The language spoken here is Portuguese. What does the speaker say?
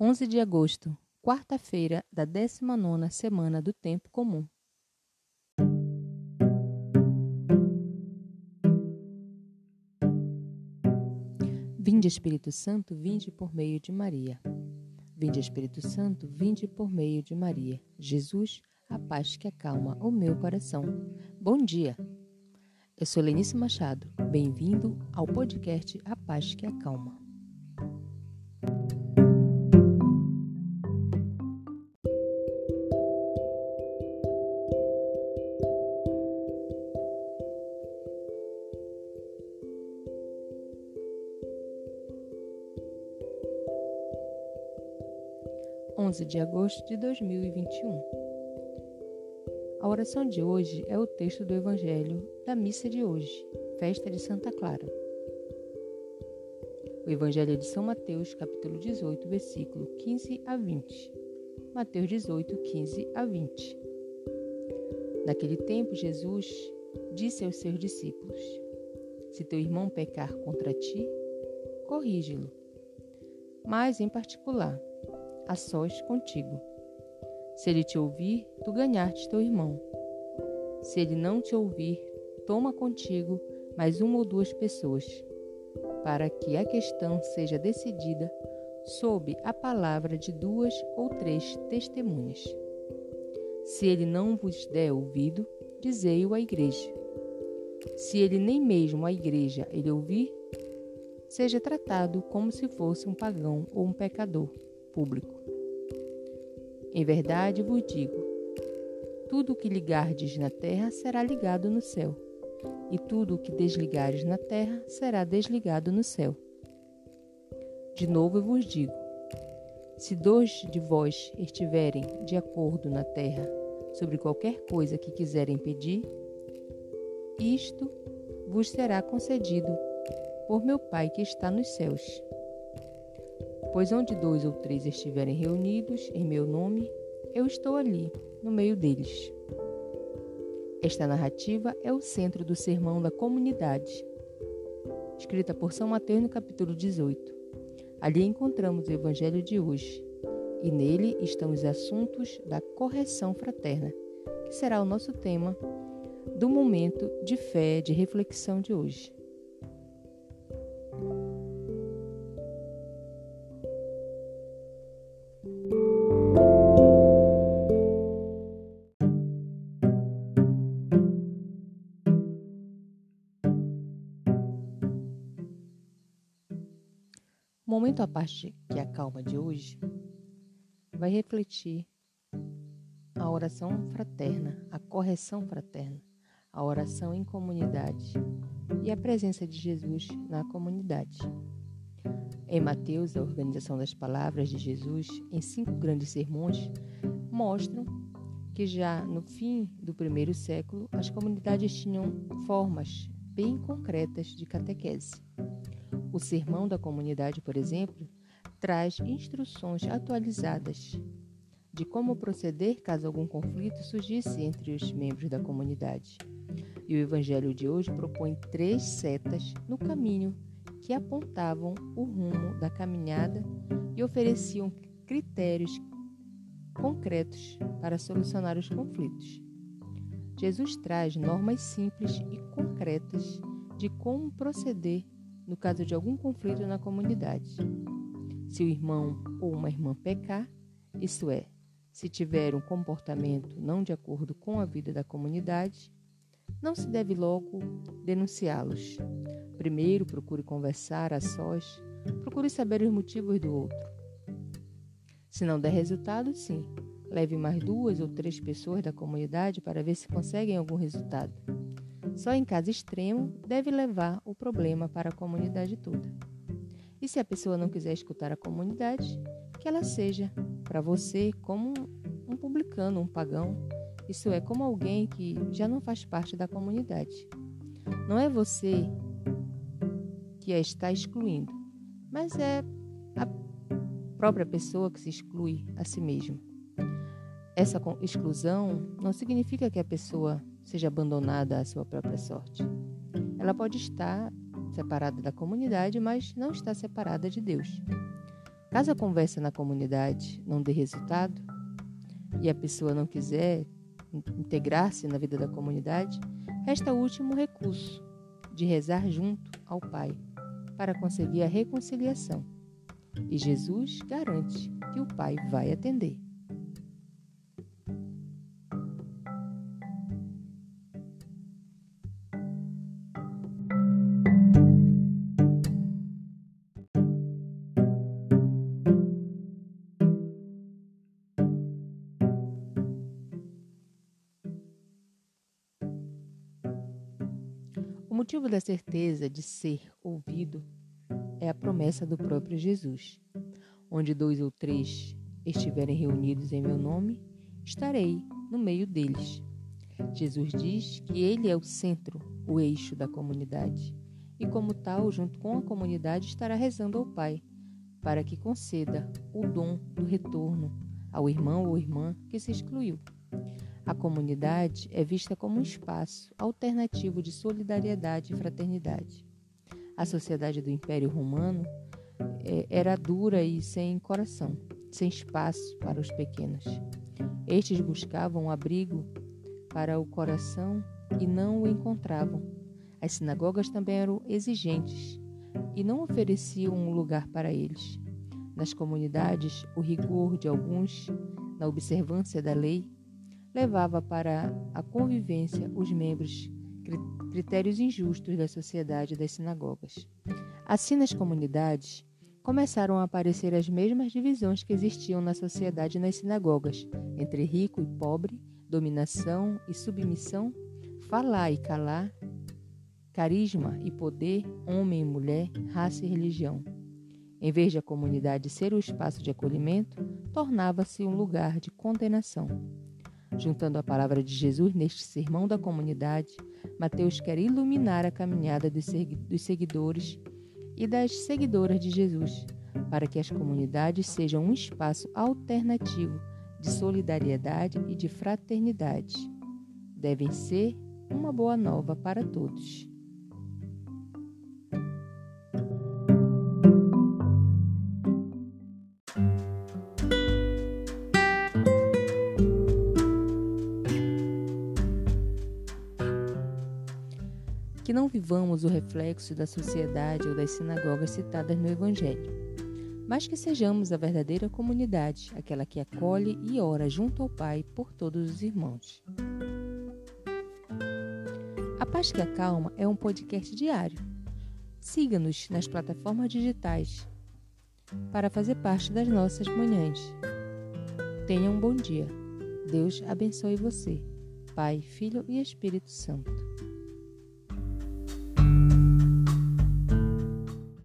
11 de agosto, quarta-feira da 19 semana do Tempo Comum. Vinde Espírito Santo, vinde por meio de Maria. Vinde Espírito Santo, vinde por meio de Maria. Jesus, a paz que acalma o meu coração. Bom dia! Eu sou Lenice Machado. Bem-vindo ao podcast A Paz que Acalma. 11 de agosto de 2021. A oração de hoje é o texto do Evangelho da missa de hoje, festa de Santa Clara. O Evangelho é de São Mateus, capítulo 18, versículo 15 a 20. Mateus 18, 15 a 20. Naquele tempo, Jesus disse aos seus discípulos: Se teu irmão pecar contra ti, corrige-lo. Mas, em particular, a sós contigo. Se ele te ouvir, tu ganhaste teu irmão. Se ele não te ouvir, toma contigo mais uma ou duas pessoas, para que a questão seja decidida sob a palavra de duas ou três testemunhas. Se ele não vos der ouvido, dizei-o à igreja. Se ele nem mesmo a igreja ele ouvir, seja tratado como se fosse um pagão ou um pecador público. Em verdade vos digo: tudo o que ligardes na terra será ligado no céu, e tudo o que desligares na terra será desligado no céu. De novo eu vos digo: se dois de vós estiverem de acordo na terra sobre qualquer coisa que quiserem pedir, isto vos será concedido por meu Pai que está nos céus. Pois onde dois ou três estiverem reunidos em meu nome, eu estou ali, no meio deles. Esta narrativa é o centro do sermão da comunidade, escrita por São Mateus no capítulo 18. Ali encontramos o evangelho de hoje, e nele estão os assuntos da correção fraterna, que será o nosso tema do momento de fé, de reflexão de hoje. O momento à parte que acalma de hoje vai refletir a oração fraterna, a correção fraterna, a oração em comunidade e a presença de Jesus na comunidade. Em Mateus, a organização das palavras de Jesus em cinco grandes sermões mostram que já no fim do primeiro século as comunidades tinham formas bem concretas de catequese. O Sermão da Comunidade, por exemplo, traz instruções atualizadas de como proceder caso algum conflito surgisse entre os membros da comunidade. E o Evangelho de hoje propõe três setas no caminho que apontavam o rumo da caminhada e ofereciam critérios concretos para solucionar os conflitos. Jesus traz normas simples e concretas de como proceder no caso de algum conflito na comunidade. Se o irmão ou uma irmã pecar, isso é, se tiver um comportamento não de acordo com a vida da comunidade, não se deve logo denunciá-los. Primeiro, procure conversar a sós, procure saber os motivos do outro. Se não der resultado, sim, leve mais duas ou três pessoas da comunidade para ver se conseguem algum resultado. Só em caso extremo deve levar o problema para a comunidade toda. E se a pessoa não quiser escutar a comunidade, que ela seja para você como um publicano, um pagão, isso é, como alguém que já não faz parte da comunidade. Não é você que a está excluindo, mas é a própria pessoa que se exclui a si mesma. Essa exclusão não significa que a pessoa seja abandonada à sua própria sorte. Ela pode estar separada da comunidade, mas não está separada de Deus. Caso a conversa na comunidade não dê resultado e a pessoa não quiser integrar-se na vida da comunidade, resta o último recurso de rezar junto ao Pai para conseguir a reconciliação. E Jesus garante que o Pai vai atender. Motivo da certeza de ser ouvido é a promessa do próprio Jesus. Onde dois ou três estiverem reunidos em meu nome, estarei no meio deles. Jesus diz que ele é o centro, o eixo da comunidade, e como tal, junto com a comunidade, estará rezando ao Pai, para que conceda o dom do retorno ao irmão ou irmã que se excluiu. A comunidade é vista como um espaço alternativo de solidariedade e fraternidade. A sociedade do Império Romano é, era dura e sem coração, sem espaço para os pequenos. Estes buscavam um abrigo para o coração e não o encontravam. As sinagogas também eram exigentes e não ofereciam um lugar para eles. Nas comunidades, o rigor de alguns na observância da lei levava para a convivência os membros critérios injustos da sociedade das sinagogas. Assim, nas comunidades, começaram a aparecer as mesmas divisões que existiam na sociedade nas sinagogas, entre rico e pobre, dominação e submissão, falar e calar, carisma e poder, homem e mulher, raça e religião. Em vez de a comunidade ser o espaço de acolhimento, tornava-se um lugar de condenação. Juntando a palavra de Jesus neste sermão da comunidade, Mateus quer iluminar a caminhada dos seguidores e das seguidoras de Jesus, para que as comunidades sejam um espaço alternativo de solidariedade e de fraternidade. Devem ser uma boa nova para todos. Que não vivamos o reflexo da sociedade ou das sinagogas citadas no Evangelho, mas que sejamos a verdadeira comunidade, aquela que acolhe e ora junto ao Pai por todos os irmãos. A Paz que Acalma é um podcast diário. Siga-nos nas plataformas digitais para fazer parte das nossas manhãs. Tenha um bom dia. Deus abençoe você. Pai, Filho e Espírito Santo.